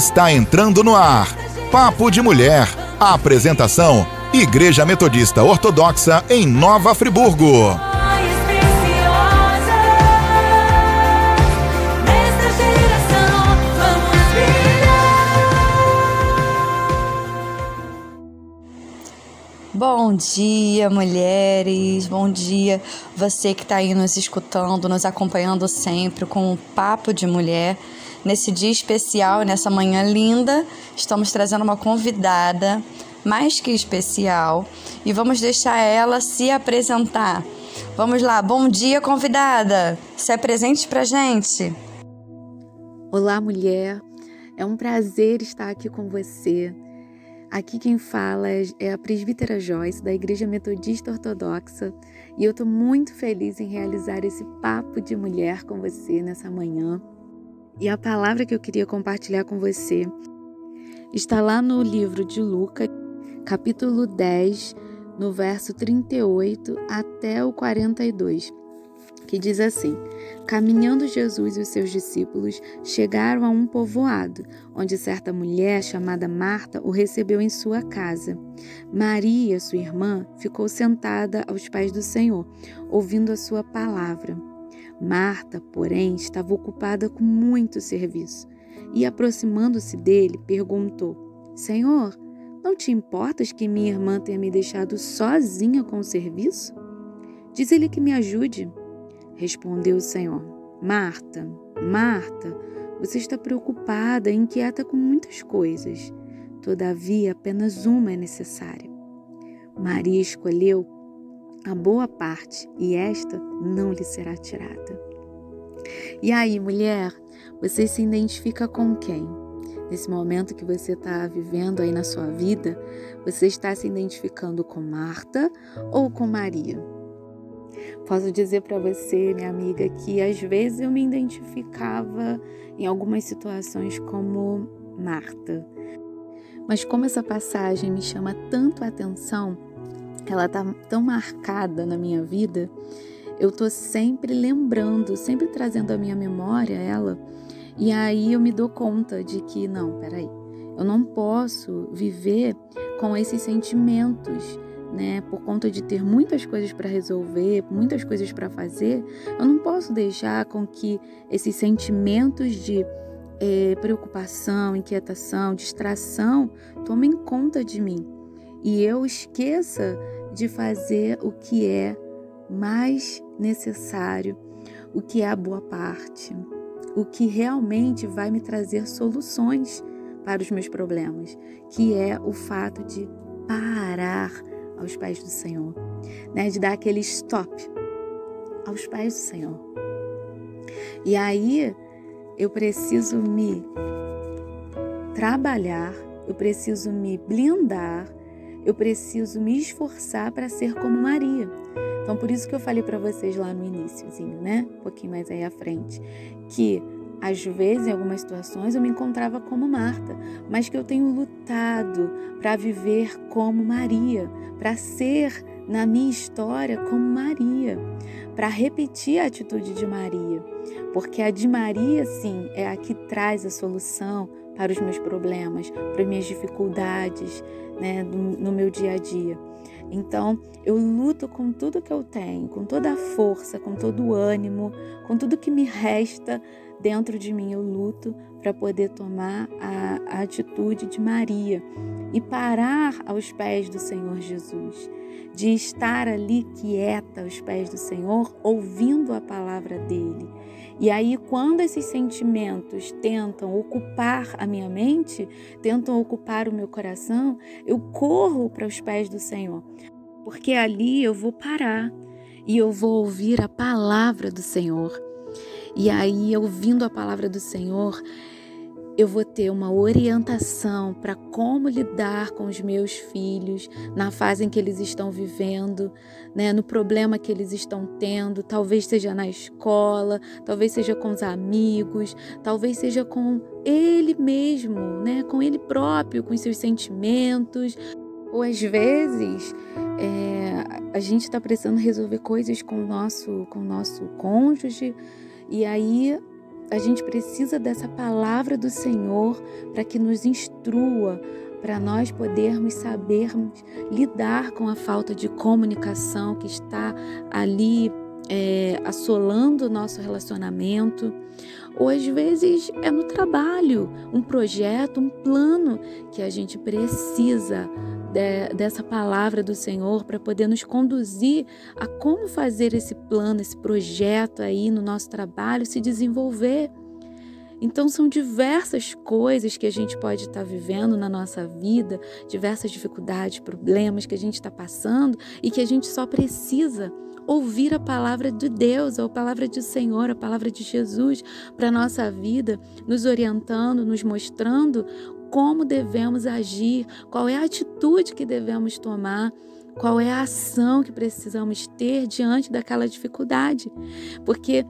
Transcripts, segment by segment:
está entrando no ar. Papo de Mulher. A apresentação: Igreja Metodista Ortodoxa em Nova Friburgo. Bom dia, mulheres. Bom dia, você que está aí nos escutando, nos acompanhando sempre com o Papo de Mulher. Nesse dia especial, nessa manhã linda, estamos trazendo uma convidada mais que especial e vamos deixar ela se apresentar. Vamos lá, bom dia, convidada. Se apresente pra gente. Olá, mulher. É um prazer estar aqui com você. Aqui quem fala é a presbítera Joyce, da Igreja Metodista Ortodoxa, e eu estou muito feliz em realizar esse papo de mulher com você nessa manhã. E a palavra que eu queria compartilhar com você está lá no livro de Lucas, capítulo 10, no verso 38 até o 42, que diz assim: Caminhando Jesus e os seus discípulos chegaram a um povoado, onde certa mulher chamada Marta o recebeu em sua casa. Maria, sua irmã, ficou sentada aos pés do Senhor, ouvindo a sua palavra. Marta, porém, estava ocupada com muito serviço e, aproximando-se dele, perguntou: Senhor, não te importas que minha irmã tenha me deixado sozinha com o serviço? Diz-lhe que me ajude. Respondeu o Senhor: Marta, Marta, você está preocupada e inquieta com muitas coisas. Todavia, apenas uma é necessária. Maria escolheu a boa parte, e esta não lhe será tirada. E aí, mulher, você se identifica com quem? Nesse momento que você está vivendo aí na sua vida, você está se identificando com Marta ou com Maria? Posso dizer para você, minha amiga, que às vezes eu me identificava em algumas situações como Marta. Mas como essa passagem me chama tanto a atenção, ela tá tão marcada na minha vida, eu tô sempre lembrando, sempre trazendo à minha memória ela, e aí eu me dou conta de que não, peraí, eu não posso viver com esses sentimentos, né? Por conta de ter muitas coisas para resolver, muitas coisas para fazer, eu não posso deixar com que esses sentimentos de é, preocupação, inquietação, distração tomem conta de mim e eu esqueça de fazer o que é mais necessário, o que é a boa parte, o que realmente vai me trazer soluções para os meus problemas, que é o fato de parar aos pés do Senhor, né? de dar aquele stop aos pés do Senhor. E aí eu preciso me trabalhar, eu preciso me blindar eu preciso me esforçar para ser como Maria. Então, por isso que eu falei para vocês lá no iníciozinho, né? Um pouquinho mais aí à frente, que às vezes, em algumas situações, eu me encontrava como Marta, mas que eu tenho lutado para viver como Maria, para ser na minha história como Maria, para repetir a atitude de Maria, porque a de Maria, sim, é a que traz a solução para os meus problemas, para as minhas dificuldades, né, no meu dia a dia. Então, eu luto com tudo que eu tenho, com toda a força, com todo o ânimo, com tudo que me resta dentro de mim. Eu luto para poder tomar a, a atitude de Maria e parar aos pés do Senhor Jesus, de estar ali quieta aos pés do Senhor, ouvindo a palavra dele e aí, quando esses sentimentos tentam ocupar a minha mente, tentam ocupar o meu coração, eu corro para os pés do Senhor, porque ali eu vou parar e eu vou ouvir a palavra do Senhor. E aí, ouvindo a palavra do Senhor, eu vou ter uma orientação para como lidar com os meus filhos na fase em que eles estão vivendo, né, no problema que eles estão tendo, talvez seja na escola, talvez seja com os amigos, talvez seja com ele mesmo, né, com ele próprio, com seus sentimentos. Ou às vezes é, a gente está precisando resolver coisas com o nosso, com o nosso cônjuge e aí a gente precisa dessa palavra do Senhor para que nos instrua, para nós podermos sabermos lidar com a falta de comunicação que está ali é, assolando o nosso relacionamento. Ou às vezes é no trabalho, um projeto, um plano que a gente precisa de, dessa palavra do Senhor para poder nos conduzir a como fazer esse plano, esse projeto aí no nosso trabalho se desenvolver. Então, são diversas coisas que a gente pode estar vivendo na nossa vida, diversas dificuldades, problemas que a gente está passando e que a gente só precisa ouvir a palavra de Deus, a palavra do Senhor, a palavra de Jesus para a nossa vida, nos orientando, nos mostrando como devemos agir, qual é a atitude que devemos tomar, qual é a ação que precisamos ter diante daquela dificuldade. Porque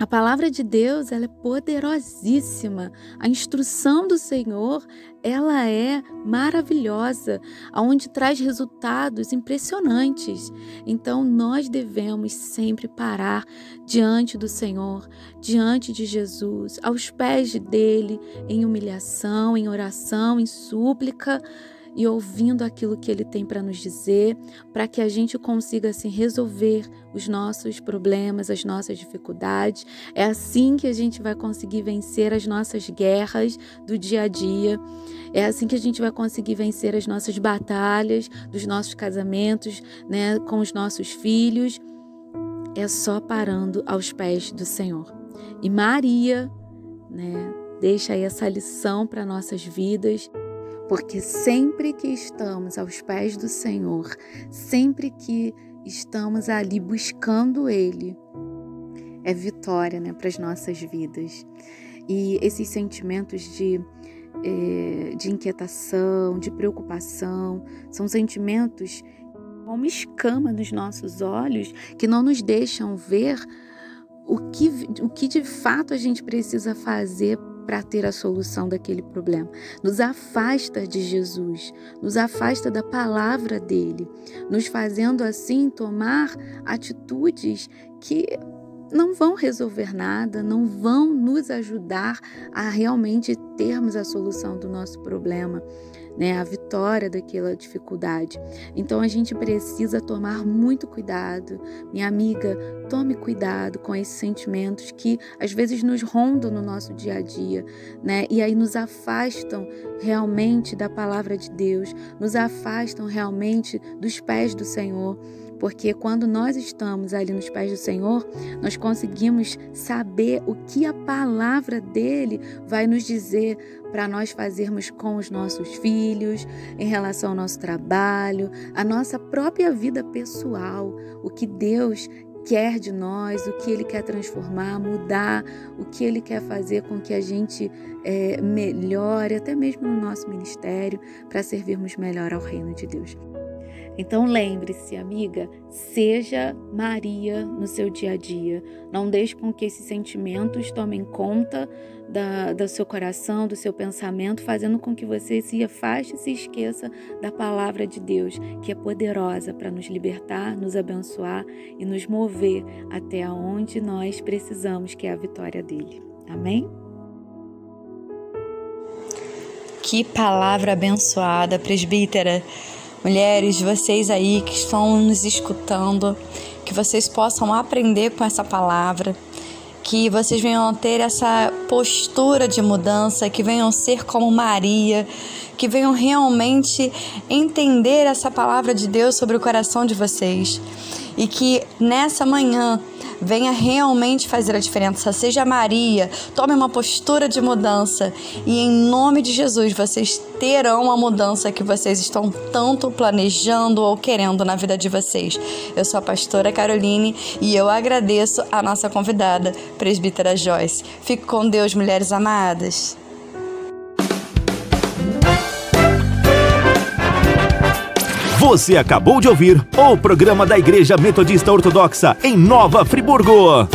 a palavra de Deus, ela é poderosíssima. A instrução do Senhor, ela é maravilhosa, aonde traz resultados impressionantes. Então nós devemos sempre parar diante do Senhor, diante de Jesus, aos pés dele, em humilhação, em oração, em súplica e ouvindo aquilo que ele tem para nos dizer, para que a gente consiga assim resolver os nossos problemas, as nossas dificuldades. É assim que a gente vai conseguir vencer as nossas guerras do dia a dia. É assim que a gente vai conseguir vencer as nossas batalhas dos nossos casamentos, né, com os nossos filhos. É só parando aos pés do Senhor. E Maria, né, deixa aí essa lição para nossas vidas porque sempre que estamos aos pés do Senhor, sempre que estamos ali buscando Ele, é vitória né, para as nossas vidas. E esses sentimentos de, é, de inquietação, de preocupação, são sentimentos como escama nos nossos olhos que não nos deixam ver o que, o que de fato a gente precisa fazer para ter a solução daquele problema. Nos afasta de Jesus, nos afasta da palavra dele, nos fazendo assim tomar atitudes que não vão resolver nada, não vão nos ajudar a realmente termos a solução do nosso problema né, a vitória daquela dificuldade. Então a gente precisa tomar muito cuidado. Minha amiga, tome cuidado com esses sentimentos que às vezes nos rondam no nosso dia a dia, né? E aí nos afastam realmente da palavra de Deus, nos afastam realmente dos pés do Senhor porque quando nós estamos ali nos pés do Senhor, nós conseguimos saber o que a palavra dele vai nos dizer para nós fazermos com os nossos filhos, em relação ao nosso trabalho, a nossa própria vida pessoal, o que Deus quer de nós, o que Ele quer transformar, mudar, o que Ele quer fazer com que a gente é, melhore, até mesmo no nosso ministério, para servirmos melhor ao reino de Deus. Então lembre-se, amiga, seja Maria no seu dia a dia. Não deixe com que esses sentimentos tomem conta da, do seu coração, do seu pensamento, fazendo com que você se afaste e se esqueça da palavra de Deus, que é poderosa para nos libertar, nos abençoar e nos mover até aonde nós precisamos, que é a vitória dele. Amém? Que palavra abençoada, presbítera. Mulheres, vocês aí que estão nos escutando, que vocês possam aprender com essa palavra, que vocês venham ter essa postura de mudança, que venham ser como Maria, que venham realmente entender essa palavra de Deus sobre o coração de vocês. E que nessa manhã venha realmente fazer a diferença. Seja Maria, tome uma postura de mudança e em nome de Jesus vocês terão a mudança que vocês estão tanto planejando ou querendo na vida de vocês. Eu sou a pastora Caroline e eu agradeço a nossa convidada, presbítera Joyce. Fique com Deus, mulheres amadas. Você acabou de ouvir o programa da Igreja Metodista Ortodoxa em Nova Friburgo.